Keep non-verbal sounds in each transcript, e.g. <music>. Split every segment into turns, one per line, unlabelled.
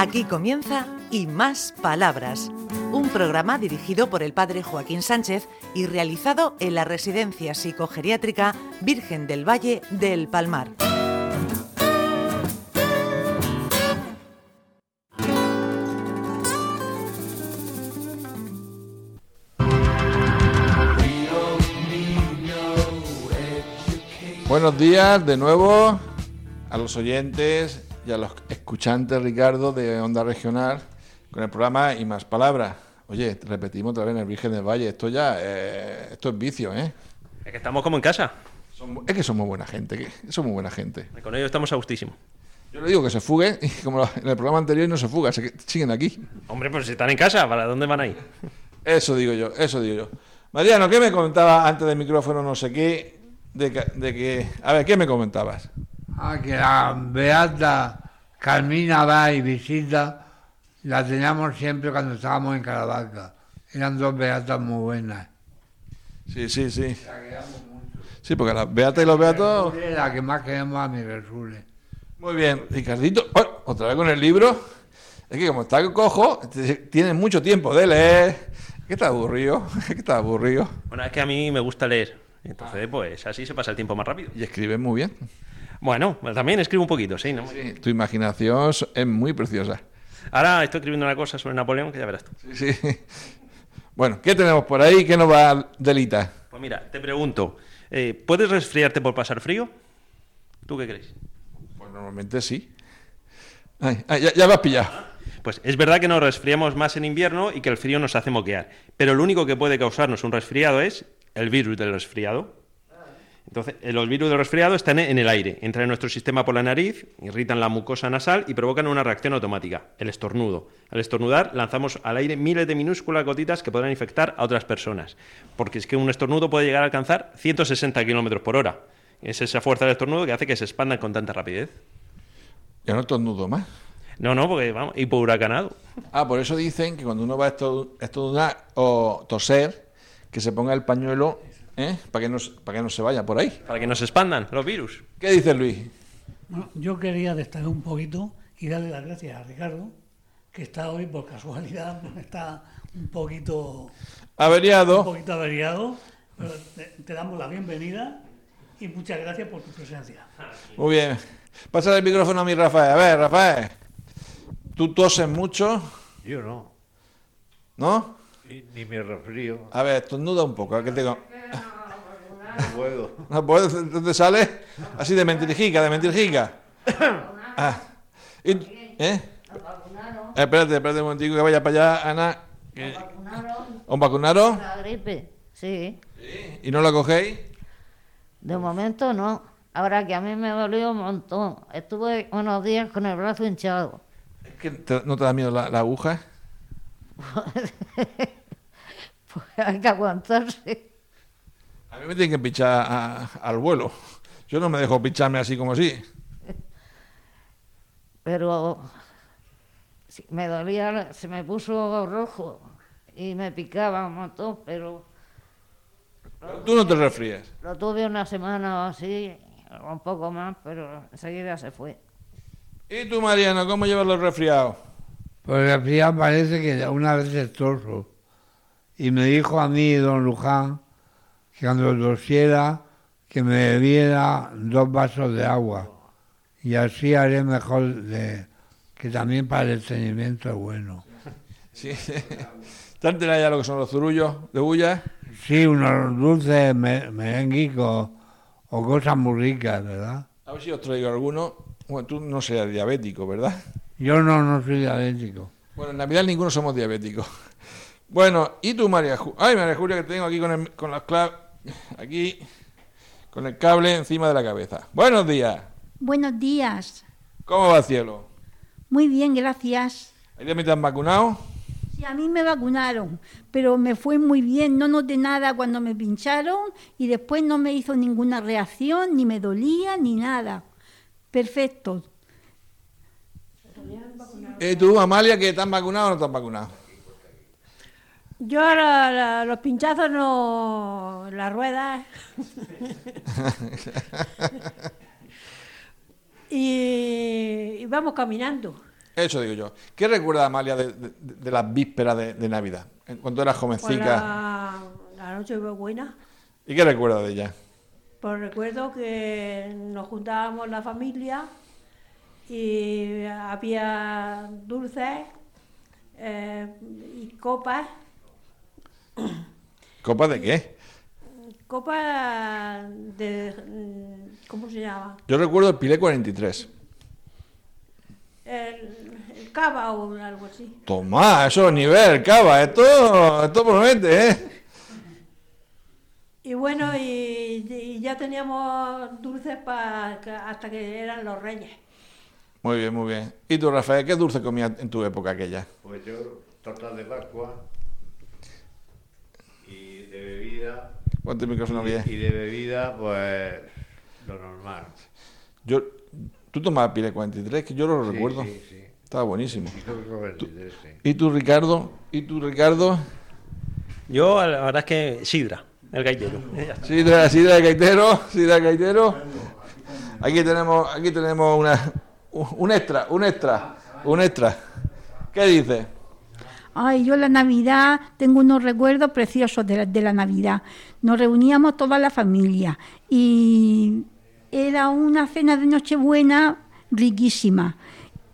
Aquí comienza Y Más Palabras, un programa dirigido por el padre Joaquín Sánchez y realizado en la Residencia Psicogeriátrica Virgen del Valle del Palmar.
Buenos días de nuevo a los oyentes y a los escuchantes, Ricardo, de Onda Regional, con el programa Y Más Palabras. Oye, repetimos otra vez en el Virgen del Valle, esto ya, eh, esto es vicio, ¿eh?
Es que estamos como en casa.
Es que somos buena gente, que somos buena gente.
Con ello estamos a gustísimo.
Yo le digo que se fuguen, y como en el programa anterior no se fuga, se siguen aquí.
Hombre, pues si están en casa, ¿para dónde van a ir?
Eso digo yo, eso digo yo. Mariano, ¿qué me comentaba antes del micrófono, no sé qué? De que, de que- a ver, ¿qué me comentabas?
Ah, que la Beata Carmina va y visita, la teníamos siempre cuando estábamos en Caravaca. Eran dos beatas muy buenas.
Sí, sí, sí. Sí, porque las beatas y los beatos...
Es la que más queremos a mi Resule.
Muy bien, Ricardito, oh, otra vez con el libro. Es que como está cojo, t- tiene mucho tiempo de leer. ¿Qué está aburrido? <laughs> ¿Qué está aburrido?
Bueno, es que a mí me gusta leer. Entonces, pues así se pasa el tiempo más rápido.
Y escribe muy bien.
Bueno, también escribo un poquito, sí. ¿no?
Sí, tu imaginación es muy preciosa.
Ahora estoy escribiendo una cosa sobre Napoleón que ya verás tú.
Sí, sí. Bueno, ¿qué tenemos por ahí? ¿Qué nos va a delitar?
Pues mira, te pregunto, eh, ¿puedes resfriarte por pasar frío? ¿Tú qué crees?
Pues normalmente sí. Ay, ay, ya, ya lo has pillado.
Pues es verdad que nos resfriamos más en invierno y que el frío nos hace moquear. Pero lo único que puede causarnos un resfriado es el virus del resfriado. Entonces, los virus del resfriado están en el aire, entran en nuestro sistema por la nariz, irritan la mucosa nasal y provocan una reacción automática, el estornudo. Al estornudar, lanzamos al aire miles de minúsculas gotitas que podrán infectar a otras personas. Porque es que un estornudo puede llegar a alcanzar 160 kilómetros por hora. Es esa fuerza del estornudo que hace que se expandan con tanta rapidez.
Ya no estornudo más.
No, no, porque vamos, hipohuracanado.
Ah, por eso dicen que cuando uno va a estor- estornudar o toser, que se ponga el pañuelo ¿eh? para que, no, se- para que no se vaya por ahí.
Para que no se expandan los virus.
¿Qué dice Luis?
Bueno, yo quería destacar un poquito y darle las gracias a Ricardo, que está hoy por casualidad, <laughs> está un poquito, un
Averiado.
poquito averiado, pero te, te damos la bienvenida y muchas gracias por tu presencia.
Muy bien. Pasa el micrófono a mi Rafael. A ver, Rafael. Tú toses mucho,
Yo no,
¿no?
Ni, ni me resfrío,
A ver, estornuda un poco. a que tengo...
no puedo. <laughs>
¿No puedes? ¿Dónde sale? Así de mentirijica, de mentirijica. Ah. Y- ¿Eh? Eh, Espérate, espérate un momentico que vaya para allá, Ana. que-
vacunaron
¿Os vacunaron?
la gripe, sí.
¿Y no la cogéis?
De momento no. Ahora que a mí me dolió un montón. Estuve unos días con el brazo hinchado.
Es que te- no te da miedo la, la aguja. <laughs>
Pues <laughs> hay que aguantarse.
A mí me tienen que pinchar a- al vuelo. Yo no me dejo pincharme así como así.
Pero sí, me dolía, se me puso rojo y me picaba un montón, pero
Tú no te resfrías.
lo tuve una semana o así, un poco más, pero enseguida se fue.
¿Y tú, Mariano, cómo llevas los resfriados?
Pues el resfriado parece que una vez es torso. Y me dijo a mí don Luján que cuando tosiera que me bebiera dos vasos de agua. Y así haré mejor de, que también para el estreñimiento es bueno.
Sí. <laughs> ¿Te has enterado ya lo que son los zurullos de bulla?
Sí, unos dulces me- merenguicos o cosas muy ricas, ¿verdad?
A ver si os traigo alguno. Bueno, tú no seas diabético, ¿verdad?
Yo no, no soy diabético.
Bueno, en Navidad ninguno somos diabéticos. <laughs> Bueno, ¿y tú, María Julia? Ay, María Julia, que te tengo aquí con, el, con las claves, aquí, con el cable encima de la cabeza. Buenos días.
Buenos días.
¿Cómo va el cielo?
Muy bien, gracias.
¿Ahí también te han vacunado?
Sí, a mí me vacunaron, pero me fue muy bien. No noté nada cuando me pincharon y después no me hizo ninguna reacción, ni me dolía, ni nada. Perfecto.
¿Y tú, Amalia, que te han vacunado o no te han vacunado?
Yo la- la- los pinchazos no, las ruedas. <laughs> y, y vamos caminando.
Eso digo yo. ¿Qué recuerda Amalia de, de- de las vísperas de, de Navidad? En- Cuando eras
Pues
jovencica.
la, la noche fue buena.
¿Y qué recuerda de ella?
Pues recuerdo que nos juntábamos la familia y había dulces eh, y copas.
¿Copa de qué?
Copas de... mm, ¿Cómo se llama?
Yo recuerdo el Pilé 43.
El, el cava o algo así.
Tomá, eso es nivel, cava. Esto, esto promete, ¿eh?
Y bueno, y, y ya teníamos dulces pa- que- hasta que eran los reyes.
Muy bien, muy bien. ¿Y tú, Rafael, qué dulce comías en tu época aquella?
Pues yo, tortas de Pascua y de
el micrófono bien.
Y de bebida, pues lo normal.
Yo, tú tomabas Pilé 43, que yo lo
Sí,
recuerdo.
Sí, sí.
Estaba buenísimo.
Y creo que 23, sí.
¿Y tú, Ricardo? ¿Y tú, Ricardo?
Yo, la verdad es que Sidra, el gaitero.
Sidra, Sidra de Gaitero, Sidra de Gaitero. Aquí tenemos, aquí tenemos una, un extra, un extra, un extra. ¿Qué dice?
Ay, yo la Navidad tengo unos recuerdos preciosos de la, de la Navidad. Nos reuníamos toda la familia y era una cena de Nochebuena riquísima.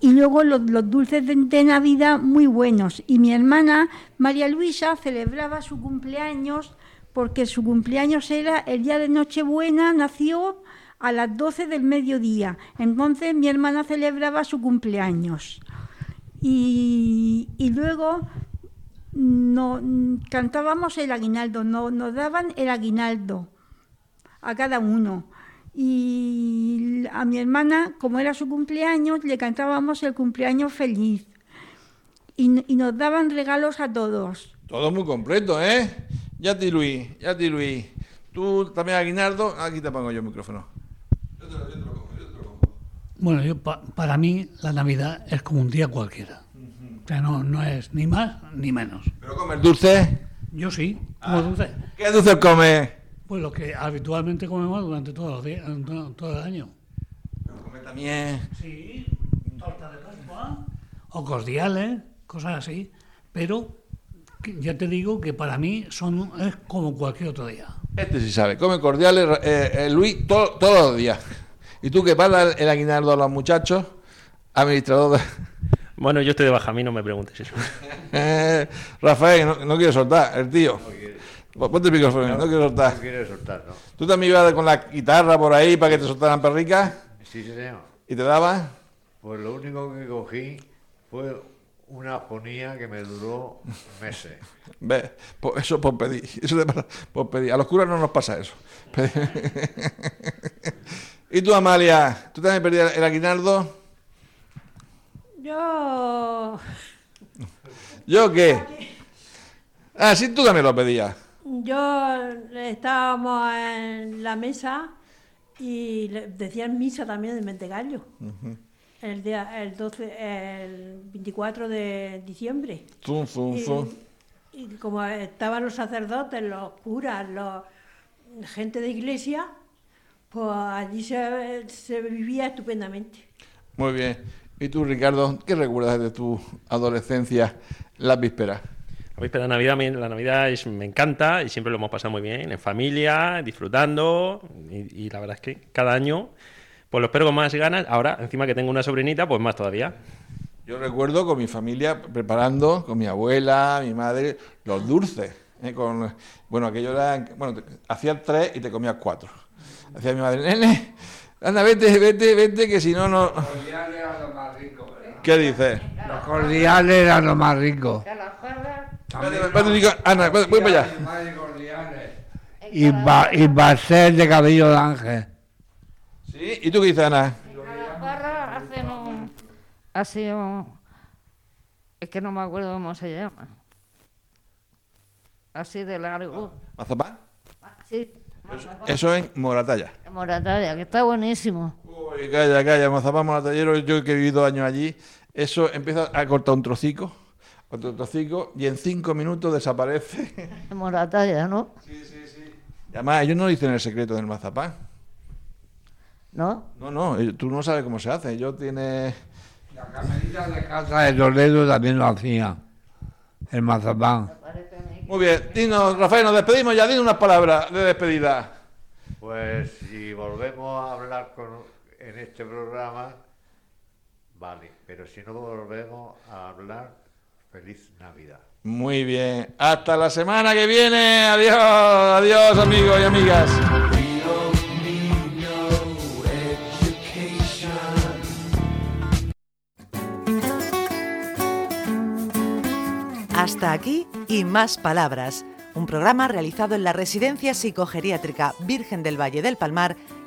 Y luego los, dulces de, de Navidad muy buenos. Y mi hermana María Luisa celebraba su cumpleaños porque su cumpleaños era el día de Nochebuena, nació a las 12 del mediodía. Entonces mi hermana celebraba su cumpleaños. Y luego no, cantábamos el aguinaldo, no, nos daban el aguinaldo a cada uno. Y a mi hermana, como era su cumpleaños, le cantábamos el cumpleaños feliz. Y, y nos daban regalos a todos.
Todo muy completo, ¿eh? Ya ti, Luis, ya ti, Luis. Tú también, Aguinaldo. Aquí te pongo yo el micrófono.
Bueno, yo pa- para mí la Navidad es como un día cualquiera. O sea, no, no es ni más ni menos.
¿Pero comer dulce?
Yo sí, como dulce.
¿Qué dulce comes?
Pues lo que habitualmente comemos durante todos los días, todo, el año.
Come también.
Sí, torta de Pascua o cordiales, cosas así. Pero que ya te digo que para mí son es como cualquier otro día.
Este sí sabe. Come cordiales, eh, eh, Luis, to- todos los días. ¿Y tú qué pasa el, el aguinaldo a los muchachos? Administrador de...
Bueno, yo estoy de baja, a mí no me preguntes eso. <laughs>
Eh, Rafael, no, no quiere soltar, el tío. Ponte el micrófono, no, quiere
No
soltar.
quiere soltar, ¿no?
¿Tú también ibas con la guitarra por ahí para que te soltaran perricas?
Sí, señor.
¿Y te daban?
Pues lo único que cogí fue una afonía que me duró meses. <laughs>
Ve, po- eso por pedir. Eso te pasa por pedir. A los curas no nos pasa eso. <laughs> ¿Y tú, Amalia? ¿Tú también perdías el aguinaldo?
Yo,
¿Yo qué? Ah, sí, tú también lo pedías.
yo estábamos en la mesa y le- decían misa también de Mentegallo. el, día, el, 12, el 24 de diciembre.
Zum, zum,
Y,
zum.
y como estaban los sacerdotes, los curas, los, gente de iglesia, pues allí se, se vivía estupendamente.
Muy bien. ¿Y tú, Ricardo, qué recuerdas de tu adolescencia, las vísperas?
La víspera de Navidad, me- la Navidad es- me encanta y siempre lo hemos pasado muy bien, en familia, disfrutando. Y, y la verdad es que cada año, pues lo espero con más ganas. Ahora, encima que tengo una sobrinita, pues más todavía.
Yo recuerdo con mi familia preparando, con mi abuela, mi madre, los dulces. ¿eh? Con, bueno, aquello era. Bueno, te- hacías tres y te comías cuatro. Hacía mi madre, nene, anda, vete, vete, vete, que si no, no.
cordiales eran lo más rico.
¿Qué dices?
Los cordiales eran lo más rico.
Espérate. Ana, voy voy para allá.
Y, ba y basel de cabello de ángel.
¿Sí? ¿Y tú qué dices, Ana?
Hacen un... Así un... Es que no me acuerdo cómo se llama. Así de largo.
¿Mazapán?
Sí.
Eso en Moratalla.
En Moratalla, que está buenísimo.
Uy, calla, calla, Mazapán Moratallero, yo que he vivido años allí, eso empieza a cortar un trocico, otro trocico, y en cinco minutos desaparece. <laughs>
Moratalla, ¿no?
Y además, ellos no dicen el secreto del mazapán.
¿No?
No, no, eh, tú no sabes cómo se hace. Ellos tienen
La camarita de casa de Toledo también lo hacía. El mazapán.
Muy bien, dinos, Rafael, nos despedimos ya, dinos unas palabras de despedida.
Pues si volvemos a hablar con, en este programa, vale, pero si no volvemos a hablar, feliz Navidad.
Muy bien, hasta la semana que viene, adiós, adiós amigos y amigas.
Hasta aquí y más palabras, un programa realizado en la Residencia Psicogeriátrica Virgen del Valle del Palmar